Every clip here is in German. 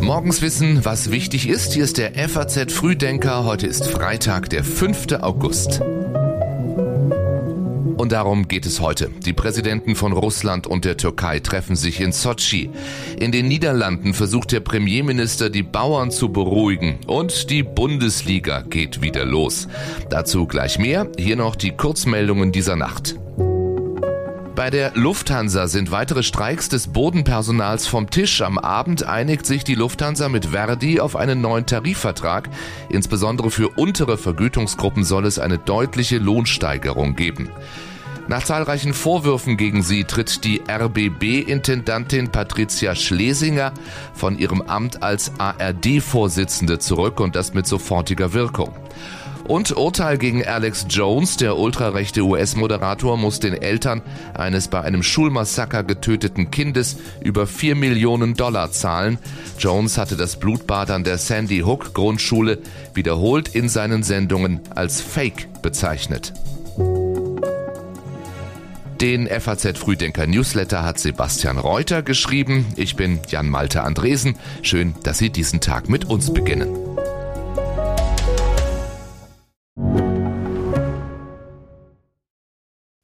Morgens wissen, was wichtig ist. Hier ist der FAZ Frühdenker. Heute ist Freitag, der 5. August. Und darum geht es heute. Die Präsidenten von Russland und der Türkei treffen sich in Sochi. In den Niederlanden versucht der Premierminister, die Bauern zu beruhigen. Und die Bundesliga geht wieder los. Dazu gleich mehr. Hier noch die Kurzmeldungen dieser Nacht. Bei der Lufthansa sind weitere Streiks des Bodenpersonals vom Tisch. Am Abend einigt sich die Lufthansa mit Verdi auf einen neuen Tarifvertrag. Insbesondere für untere Vergütungsgruppen soll es eine deutliche Lohnsteigerung geben. Nach zahlreichen Vorwürfen gegen sie tritt die RBB-Intendantin Patricia Schlesinger von ihrem Amt als ARD-Vorsitzende zurück und das mit sofortiger Wirkung. Und Urteil gegen Alex Jones, der ultrarechte US-Moderator, muss den Eltern eines bei einem Schulmassaker getöteten Kindes über 4 Millionen Dollar zahlen. Jones hatte das Blutbad an der Sandy Hook Grundschule wiederholt in seinen Sendungen als Fake bezeichnet. Den FAZ Frühdenker Newsletter hat Sebastian Reuter geschrieben. Ich bin Jan Malte Andresen. Schön, dass Sie diesen Tag mit uns beginnen.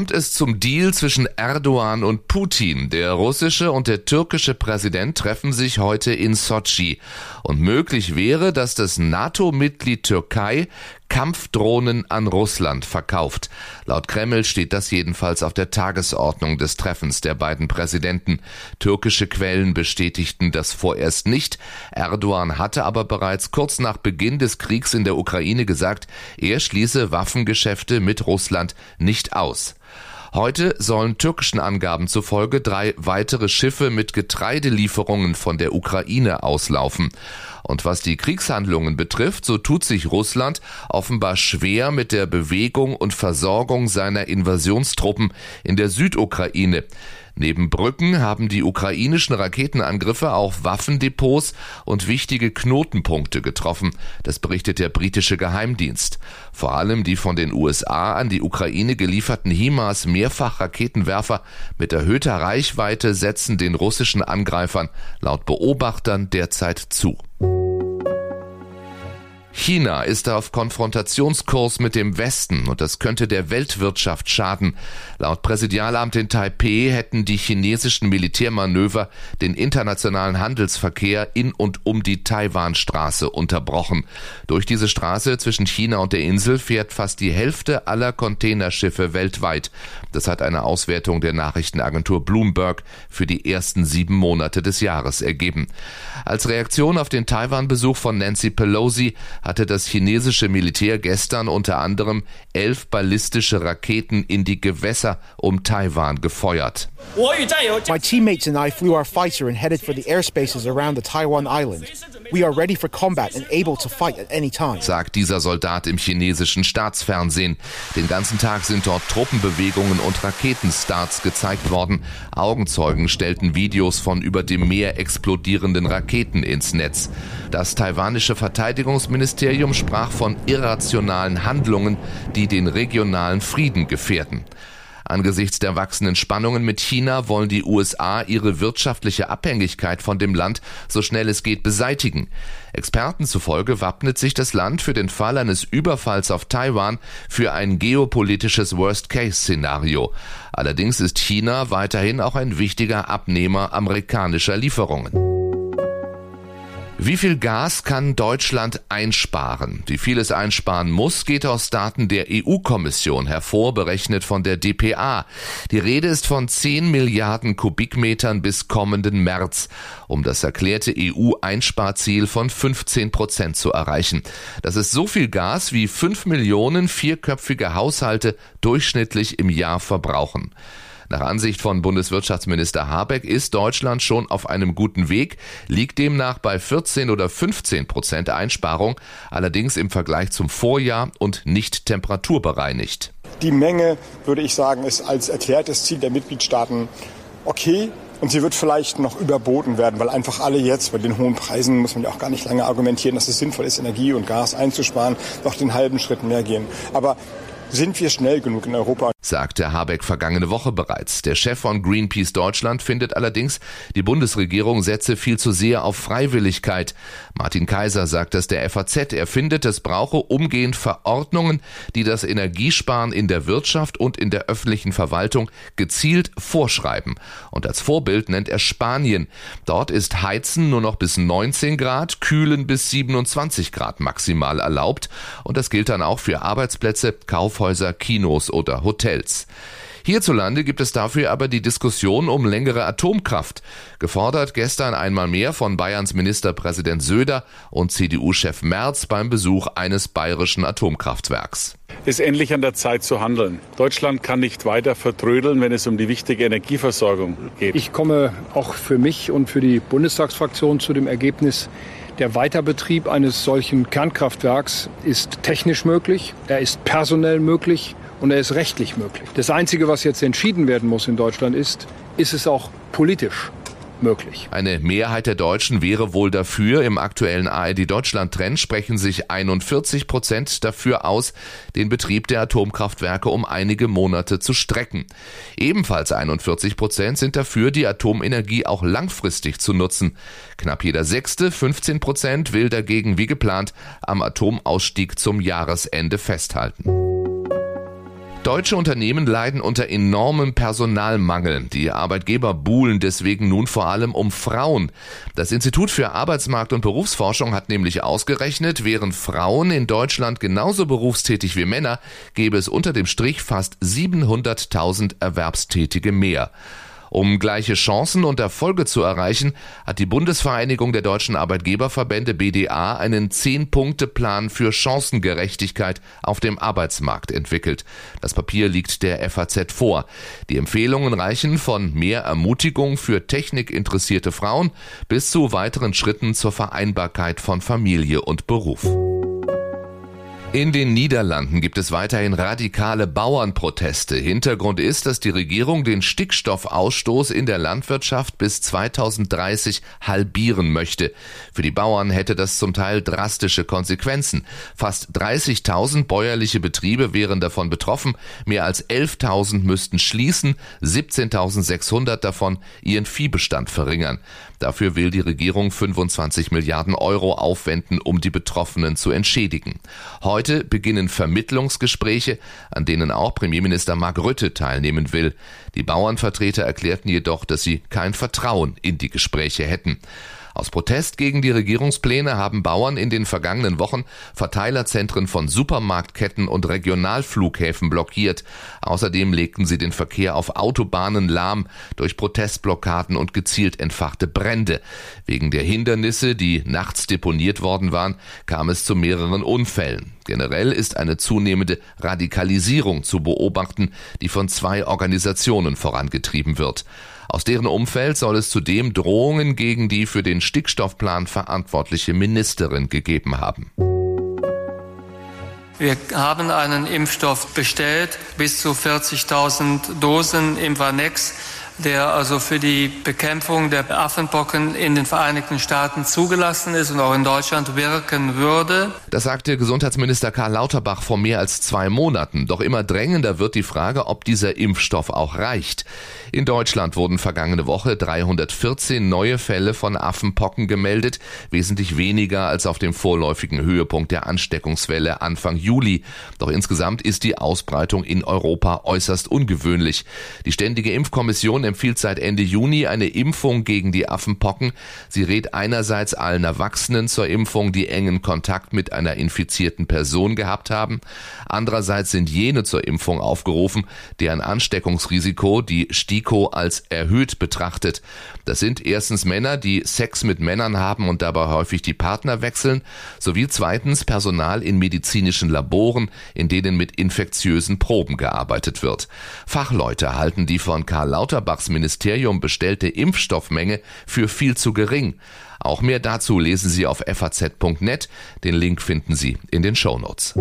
Kommt es zum Deal zwischen Erdogan und Putin? Der russische und der türkische Präsident treffen sich heute in Sochi. Und möglich wäre, dass das NATO-Mitglied Türkei Kampfdrohnen an Russland verkauft. Laut Kreml steht das jedenfalls auf der Tagesordnung des Treffens der beiden Präsidenten. Türkische Quellen bestätigten das vorerst nicht. Erdogan hatte aber bereits kurz nach Beginn des Kriegs in der Ukraine gesagt, er schließe Waffengeschäfte mit Russland nicht aus. Heute sollen türkischen Angaben zufolge drei weitere Schiffe mit Getreidelieferungen von der Ukraine auslaufen. Und was die Kriegshandlungen betrifft, so tut sich Russland offenbar schwer mit der Bewegung und Versorgung seiner Invasionstruppen in der Südukraine. Neben Brücken haben die ukrainischen Raketenangriffe auch Waffendepots und wichtige Knotenpunkte getroffen. Das berichtet der britische Geheimdienst. Vor allem die von den USA an die Ukraine gelieferten HIMARS Mehrfachraketenwerfer mit erhöhter Reichweite setzen den russischen Angreifern laut Beobachtern derzeit zu. China ist auf Konfrontationskurs mit dem Westen und das könnte der Weltwirtschaft schaden. Laut Präsidialamt in Taipeh hätten die chinesischen Militärmanöver den internationalen Handelsverkehr in und um die Taiwanstraße unterbrochen. Durch diese Straße zwischen China und der Insel fährt fast die Hälfte aller Containerschiffe weltweit. Das hat eine Auswertung der Nachrichtenagentur Bloomberg für die ersten sieben Monate des Jahres ergeben. Als Reaktion auf den Taiwan-Besuch von Nancy Pelosi hatte das chinesische Militär gestern unter anderem elf ballistische Raketen in die Gewässer um Taiwan gefeuert. My teammates and I flew our fighter and headed for the airspaces around the Taiwan island. We are ready for combat and able to fight at any time, sagt dieser Soldat im chinesischen Staatsfernsehen. Den ganzen Tag sind dort Truppenbewegungen und Raketenstarts gezeigt worden. Augenzeugen stellten Videos von über dem Meer explodierenden Raketen ins Netz. Das taiwanische Verteidigungsministerium sprach von irrationalen Handlungen, die den regionalen Frieden gefährden. Angesichts der wachsenden Spannungen mit China wollen die USA ihre wirtschaftliche Abhängigkeit von dem Land so schnell es geht beseitigen. Experten zufolge wappnet sich das Land für den Fall eines Überfalls auf Taiwan für ein geopolitisches Worst-Case-Szenario. Allerdings ist China weiterhin auch ein wichtiger Abnehmer amerikanischer Lieferungen. Wie viel Gas kann Deutschland einsparen? Wie viel es einsparen muss, geht aus Daten der EU-Kommission hervor, berechnet von der DPA. Die Rede ist von 10 Milliarden Kubikmetern bis kommenden März, um das erklärte EU-Einsparziel von 15 Prozent zu erreichen. Das ist so viel Gas, wie 5 Millionen vierköpfige Haushalte durchschnittlich im Jahr verbrauchen. Nach Ansicht von Bundeswirtschaftsminister Habeck ist Deutschland schon auf einem guten Weg, liegt demnach bei 14 oder 15 Prozent Einsparung, allerdings im Vergleich zum Vorjahr und nicht temperaturbereinigt. Die Menge, würde ich sagen, ist als erklärtes Ziel der Mitgliedstaaten okay. Und sie wird vielleicht noch überboten werden, weil einfach alle jetzt bei den hohen Preisen, muss man ja auch gar nicht lange argumentieren, dass es sinnvoll ist, Energie und Gas einzusparen, noch den halben Schritt mehr gehen. Aber sind wir schnell genug in Europa. Sagte Habeck vergangene Woche bereits. Der Chef von Greenpeace Deutschland findet allerdings, die Bundesregierung setze viel zu sehr auf Freiwilligkeit. Martin Kaiser sagt das der FAZ. Er findet, es brauche umgehend Verordnungen, die das Energiesparen in der Wirtschaft und in der öffentlichen Verwaltung gezielt vorschreiben. Und als Vorbild nennt er Spanien. Dort ist Heizen nur noch bis 19 Grad, Kühlen bis 27 Grad maximal erlaubt. Und das gilt dann auch für Arbeitsplätze, Kauf Kaufhäuser, Kinos oder Hotels. Hierzulande gibt es dafür aber die Diskussion um längere Atomkraft, gefordert gestern einmal mehr von Bayerns Ministerpräsident Söder und CDU-Chef Merz beim Besuch eines bayerischen Atomkraftwerks. Es ist endlich an der Zeit zu handeln. Deutschland kann nicht weiter vertrödeln, wenn es um die wichtige Energieversorgung geht. Ich komme auch für mich und für die Bundestagsfraktion zu dem Ergebnis, der Weiterbetrieb eines solchen Kernkraftwerks ist technisch möglich, er ist personell möglich und er ist rechtlich möglich. Das Einzige, was jetzt entschieden werden muss in Deutschland ist, ist es auch politisch möglich. Eine Mehrheit der Deutschen wäre wohl dafür. Im aktuellen ARD-Deutschland-Trend sprechen sich 41 Prozent dafür aus, den Betrieb der Atomkraftwerke um einige Monate zu strecken. Ebenfalls 41 Prozent sind dafür, die Atomenergie auch langfristig zu nutzen. Knapp jeder Sechste, 15 Prozent, will dagegen wie geplant am Atomausstieg zum Jahresende festhalten. Deutsche Unternehmen leiden unter enormem Personalmangel. Die Arbeitgeber buhlen deswegen nun vor allem um Frauen. Das Institut für Arbeitsmarkt und Berufsforschung hat nämlich ausgerechnet, wären Frauen in Deutschland genauso berufstätig wie Männer, gäbe es unter dem Strich fast 700.000 Erwerbstätige mehr. Um gleiche Chancen und Erfolge zu erreichen, hat die Bundesvereinigung der deutschen Arbeitgeberverbände BDA einen Zehn-Punkte-Plan für Chancengerechtigkeit auf dem Arbeitsmarkt entwickelt. Das Papier liegt der FAZ vor. Die Empfehlungen reichen von mehr Ermutigung für technikinteressierte Frauen bis zu weiteren Schritten zur Vereinbarkeit von Familie und Beruf. In den Niederlanden gibt es weiterhin radikale Bauernproteste. Hintergrund ist, dass die Regierung den Stickstoffausstoß in der Landwirtschaft bis 2030 halbieren möchte. Für die Bauern hätte das zum Teil drastische Konsequenzen. Fast 30.000 bäuerliche Betriebe wären davon betroffen, mehr als 11.000 müssten schließen, 17.600 davon ihren Viehbestand verringern. Dafür will die Regierung 25 Milliarden Euro aufwenden, um die Betroffenen zu entschädigen. Heute beginnen Vermittlungsgespräche, an denen auch Premierminister Mark Rütte teilnehmen will. Die Bauernvertreter erklärten jedoch, dass sie kein Vertrauen in die Gespräche hätten. Aus Protest gegen die Regierungspläne haben Bauern in den vergangenen Wochen Verteilerzentren von Supermarktketten und Regionalflughäfen blockiert. Außerdem legten sie den Verkehr auf Autobahnen lahm durch Protestblockaden und gezielt entfachte Brände. Wegen der Hindernisse, die nachts deponiert worden waren, kam es zu mehreren Unfällen. Generell ist eine zunehmende Radikalisierung zu beobachten, die von zwei Organisationen vorangetrieben wird. Aus deren Umfeld soll es zudem Drohungen gegen die für den Stickstoffplan verantwortliche Ministerin gegeben haben. Wir haben einen Impfstoff bestellt, bis zu 40.000 Dosen im Vanex der also für die Bekämpfung der Affenpocken in den Vereinigten Staaten zugelassen ist und auch in Deutschland wirken würde. Das sagte Gesundheitsminister Karl Lauterbach vor mehr als zwei Monaten. Doch immer drängender wird die Frage, ob dieser Impfstoff auch reicht. In Deutschland wurden vergangene Woche 314 neue Fälle von Affenpocken gemeldet, wesentlich weniger als auf dem vorläufigen Höhepunkt der Ansteckungswelle Anfang Juli. Doch insgesamt ist die Ausbreitung in Europa äußerst ungewöhnlich. Die Ständige Impfkommission empfiehlt seit Ende Juni eine Impfung gegen die Affenpocken. Sie rät einerseits allen Erwachsenen zur Impfung, die engen Kontakt mit einer infizierten Person gehabt haben. Andererseits sind jene zur Impfung aufgerufen, deren Ansteckungsrisiko die STIKO als erhöht betrachtet. Das sind erstens Männer, die Sex mit Männern haben und dabei häufig die Partner wechseln, sowie zweitens Personal in medizinischen Laboren, in denen mit infektiösen Proben gearbeitet wird. Fachleute halten die von Karl Lauterbachs Ministerium bestellte Impfstoffmenge für viel zu gering. Auch mehr dazu lesen Sie auf faz.net. Den Link finden Sie in den Shownotes.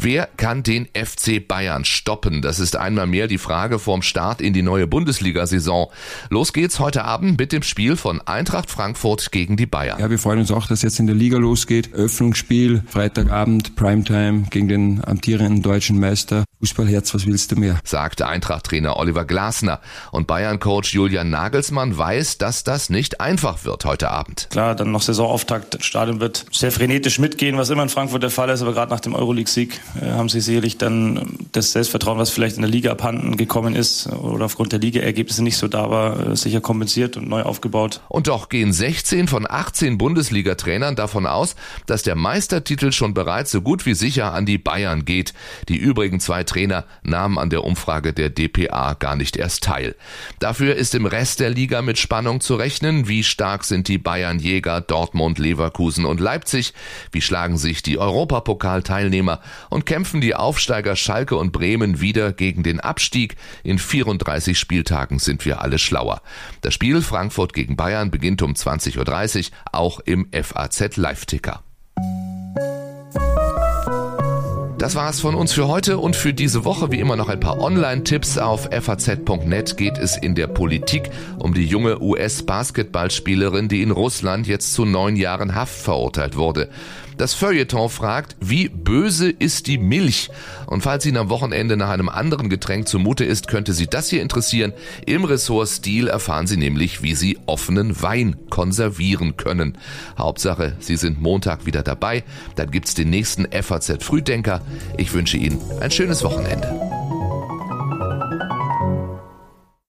Wer kann den FC Bayern stoppen? Das ist einmal mehr die Frage vorm Start in die neue Bundesliga-Saison. Los geht's heute Abend mit dem Spiel von Eintracht Frankfurt gegen die Bayern. Ja, wir freuen uns auch, dass jetzt in der Liga losgeht. Öffnungsspiel, Freitagabend, Primetime gegen den amtierenden deutschen Meister. Fußballherz, was willst du mehr? Sagt Eintracht-Trainer Oliver Glasner. Und Bayern-Coach Julian Nagelsmann weiß, dass das nicht einfach wird heute Abend. Klar, dann noch Saisonauftakt. Das Stadion wird sehr frenetisch mitgehen, was immer in Frankfurt der Fall ist. Aber gerade nach dem Euroleague-Sieg äh, haben sie sicherlich dann das Selbstvertrauen, was vielleicht in der Liga abhanden gekommen ist oder aufgrund der Liga-Ergebnisse nicht so da war, äh, sicher kompensiert und neu aufgebaut. Und doch gehen 16 von 18 Bundesliga-Trainern davon aus, dass der Meistertitel schon bereits so gut wie sicher an die Bayern geht. Die übrigen zwei Trainer nahmen an der Umfrage der DPA gar nicht erst teil. Dafür ist im Rest der Liga mit Spannung zu rechnen. Wie stark sind die Bayern Jäger, Dortmund, Leverkusen und Leipzig? Wie schlagen sich die Europapokal-Teilnehmer und kämpfen die Aufsteiger Schalke und Bremen wieder gegen den Abstieg? In 34 Spieltagen sind wir alle schlauer. Das Spiel Frankfurt gegen Bayern beginnt um 20.30 Uhr, auch im FAZ Live-Ticker. Das war's von uns für heute und für diese Woche. Wie immer noch ein paar Online-Tipps. Auf faz.net geht es in der Politik um die junge US-Basketballspielerin, die in Russland jetzt zu neun Jahren Haft verurteilt wurde. Das Feuilleton fragt, wie böse ist die Milch? Und falls Ihnen am Wochenende nach einem anderen Getränk zumute ist, könnte Sie das hier interessieren. Im Ressort Stil erfahren Sie nämlich, wie Sie offenen Wein konservieren können. Hauptsache, Sie sind Montag wieder dabei. Dann gibt's den nächsten FAZ Frühdenker. Ich wünsche Ihnen ein schönes Wochenende.